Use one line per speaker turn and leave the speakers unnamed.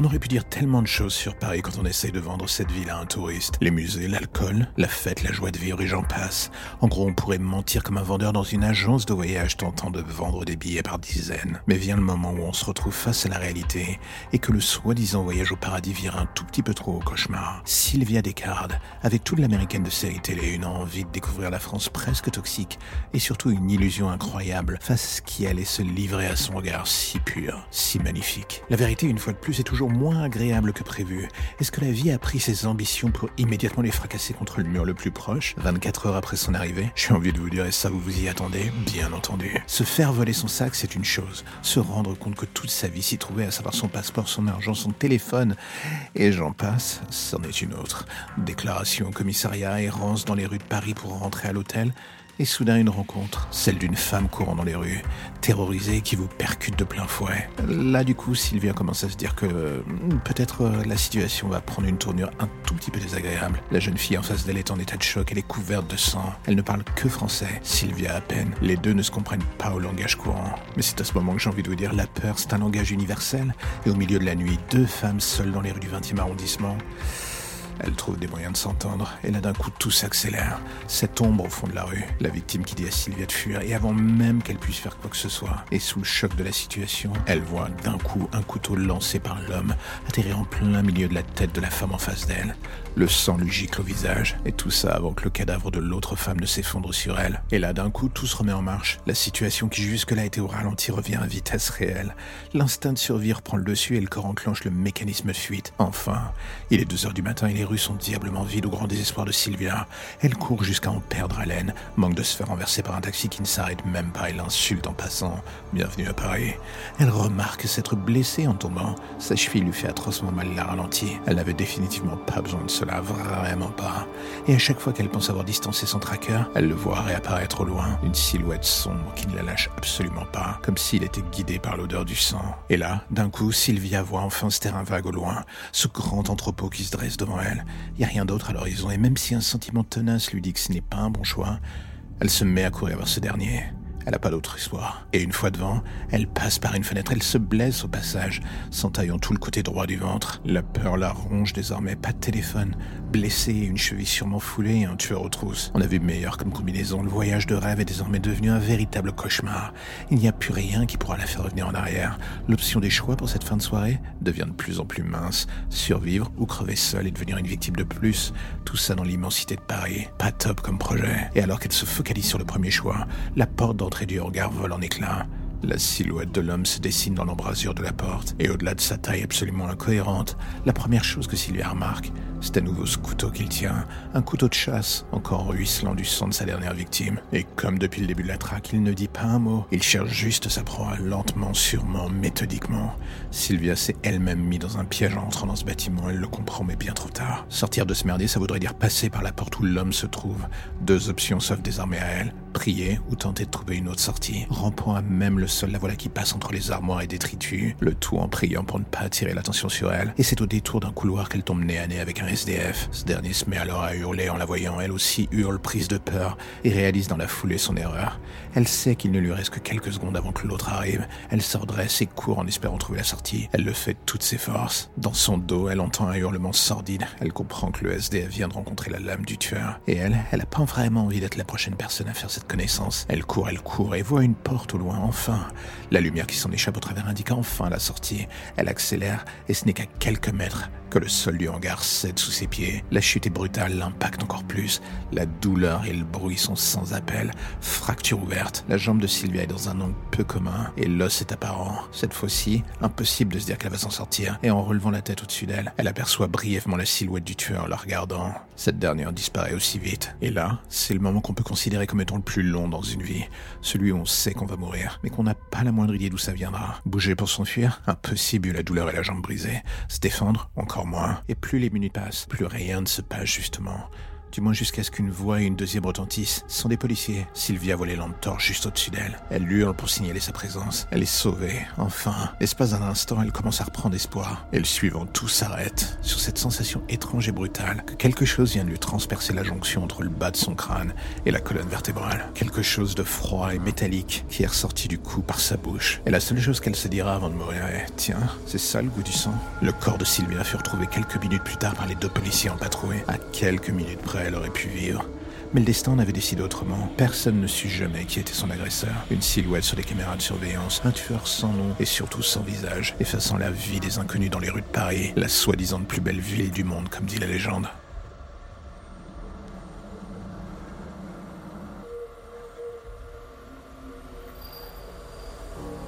On aurait pu dire tellement de choses sur Paris quand on essaye de vendre cette ville à un touriste. Les musées, l'alcool, la fête, la joie de vivre et j'en passe. En gros, on pourrait mentir comme un vendeur dans une agence de voyage tentant de vendre des billets par dizaines. Mais vient le moment où on se retrouve face à la réalité et que le soi-disant voyage au paradis vire un tout petit peu trop au cauchemar. Sylvia Descartes, avec toute l'américaine de série télé, une envie de découvrir la France presque toxique et surtout une illusion incroyable face qui allait se livrer à son regard si pur, si magnifique. La vérité, une fois de plus, est toujours moins agréable que prévu. Est-ce que la vie a pris ses ambitions pour immédiatement les fracasser contre le mur le plus proche, 24 heures après son arrivée J'ai envie de vous dire, et ça vous vous y attendez? Bien entendu. Se faire voler son sac, c'est une chose. Se rendre compte que toute sa vie s'y trouvait, à savoir son passeport, son argent, son téléphone, et j'en passe, c'en est une autre. Déclaration au commissariat, errance dans les rues de Paris pour rentrer à l'hôtel, et soudain une rencontre, celle d'une femme courant dans les rues, terrorisée qui vous percute de plein fouet. Là du coup, Sylvia commence à se dire que hmm, peut-être euh, la situation va prendre une tournure un tout petit peu désagréable. La jeune fille en face d'elle est en état de choc, elle est couverte de sang, elle ne parle que français, Sylvia à peine. Les deux ne se comprennent pas au langage courant. Mais c'est à ce moment que j'ai envie de vous dire, la peur c'est un langage universel, et au milieu de la nuit, deux femmes seules dans les rues du 20e arrondissement, elle trouve des moyens de s'entendre, et là d'un coup tout s'accélère. Cette ombre au fond de la rue, la victime qui dit à Sylvia de fuir, et avant même qu'elle puisse faire quoi que ce soit, et sous le choc de la situation, elle voit d'un coup un couteau lancé par l'homme atterrir en plein milieu de la tête de la femme en face d'elle. Le sang lui gicle au visage, et tout ça avant que le cadavre de l'autre femme ne s'effondre sur elle. Et là d'un coup tout se remet en marche. La situation qui jusque-là était au ralenti revient à vitesse réelle. L'instinct de survie reprend le dessus et le corps enclenche le mécanisme de fuite. Enfin, il est 2 heures du matin et les rues sont diablement vides au grand désespoir de Sylvia. Elle court jusqu'à en perdre haleine, manque de se faire renverser par un taxi qui ne s'arrête même pas et l'insulte en passant. Bienvenue à Paris. Elle remarque s'être blessée en tombant. Sa cheville lui fait atrocement mal la ralentie. Elle n'avait définitivement pas besoin de cela, vraiment pas. Et à chaque fois qu'elle pense avoir distancé son tracker, elle le voit réapparaître au loin, une silhouette sombre qui ne la lâche absolument pas, comme s'il était guidé par l'odeur du sang. Et là, d'un coup, Sylvia voit enfin ce terrain vague au loin, ce grand entrepôt qui se dresse devant elle. Il n'y a rien d'autre à l'horizon, et même si un sentiment tenace lui dit que ce n'est pas un bon choix, elle se met à courir vers ce dernier. Elle n'a pas d'autre histoire. Et une fois devant, elle passe par une fenêtre, elle se blesse au passage, s'entaillant tout le côté droit du ventre. La peur la ronge désormais, pas de téléphone, blessée, une cheville sûrement foulée et un tueur aux trousses. On a vu meilleur comme combinaison, le voyage de rêve est désormais devenu un véritable cauchemar. Il n'y a plus rien qui pourra la faire revenir en arrière. L'option des choix pour cette fin de soirée devient de plus en plus mince. Survivre ou crever seule et devenir une victime de plus. Tout ça dans l'immensité de Paris. Pas top comme projet. Et alors qu'elle se focalise sur le premier choix, la porte d'entrée du regard vole en éclats. La silhouette de l'homme se dessine dans l'embrasure de la porte, et au-delà de sa taille absolument incohérente, la première chose que Sylvia remarque, c'est à nouveau ce couteau qu'il tient, un couteau de chasse, encore ruisselant du sang de sa dernière victime. Et comme depuis le début de la traque, il ne dit pas un mot, il cherche juste sa proie, lentement, sûrement, méthodiquement. Sylvia s'est elle-même mise dans un piège en entrant dans ce bâtiment, elle le comprend, mais bien trop tard. Sortir de ce merdier, ça voudrait dire passer par la porte où l'homme se trouve. Deux options s'offrent désormais à elle, prier ou tenter de trouver une autre sortie, rampant à même le sol la voilà qui passe entre les armoires et détritus, le tout en priant pour ne pas attirer l'attention sur elle, et c'est au détour d'un couloir qu'elle tombe nez à nez avec un SDF. Ce dernier se met alors à hurler en la voyant, elle aussi hurle prise de peur, et réalise dans la foulée son erreur. Elle sait qu'il ne lui reste que quelques secondes avant que l'autre arrive, elle se redresse et court en espérant trouver la sortie. Elle le fait de toutes ses forces. Dans son dos, elle entend un hurlement sordide, elle comprend que le SDF vient de rencontrer la lame du tueur, et elle, elle a pas vraiment envie d'être la prochaine personne à faire cette connaissance. Elle court, elle court, et voit une porte au loin, enfin. La lumière qui s'en échappe au travers indique enfin la sortie. Elle accélère, et ce n'est qu'à quelques mètres que le sol du hangar cède sous ses pieds. La chute est brutale, l'impact encore plus. La douleur et le bruit sont sans appel. Fracture ouverte. La jambe de Sylvia est dans un angle peu commun et l'os est apparent. Cette fois-ci, impossible de se dire qu'elle va s'en sortir. Et en relevant la tête au-dessus d'elle, elle aperçoit brièvement la silhouette du tueur en la regardant. Cette dernière disparaît aussi vite. Et là, c'est le moment qu'on peut considérer comme étant le plus long dans une vie. Celui où on sait qu'on va mourir, mais qu'on n'a pas la moindre idée d'où ça viendra. Bouger pour s'enfuir? Impossible, la douleur et la jambe brisée. Se défendre? Encore moins. Et plus les minutes passent, plus rien ne se passe justement. Du moins jusqu'à ce qu'une voix et une deuxième retentissent. Ce sont des policiers. Sylvia voit les lampes torches juste au-dessus d'elle. Elle hurle pour signaler sa présence. Elle est sauvée. Enfin, l'espace d'un instant, elle commence à reprendre espoir. Et le suivant, tout s'arrête sur cette sensation étrange et brutale que quelque chose vient de lui transpercer la jonction entre le bas de son crâne et la colonne vertébrale. Quelque chose de froid et métallique qui est ressorti du cou par sa bouche. Et la seule chose qu'elle se dira avant de mourir est Tiens, c'est ça le goût du sang Le corps de Sylvia fut retrouvé quelques minutes plus tard par les deux policiers en patrouille. À quelques minutes près, elle aurait pu vivre. Mais le destin en avait décidé autrement. Personne ne sut jamais qui était son agresseur. Une silhouette sur les caméras de surveillance, un tueur sans nom et surtout sans visage, effaçant la vie des inconnus dans les rues de Paris, la soi-disant plus belle ville du monde, comme dit la légende.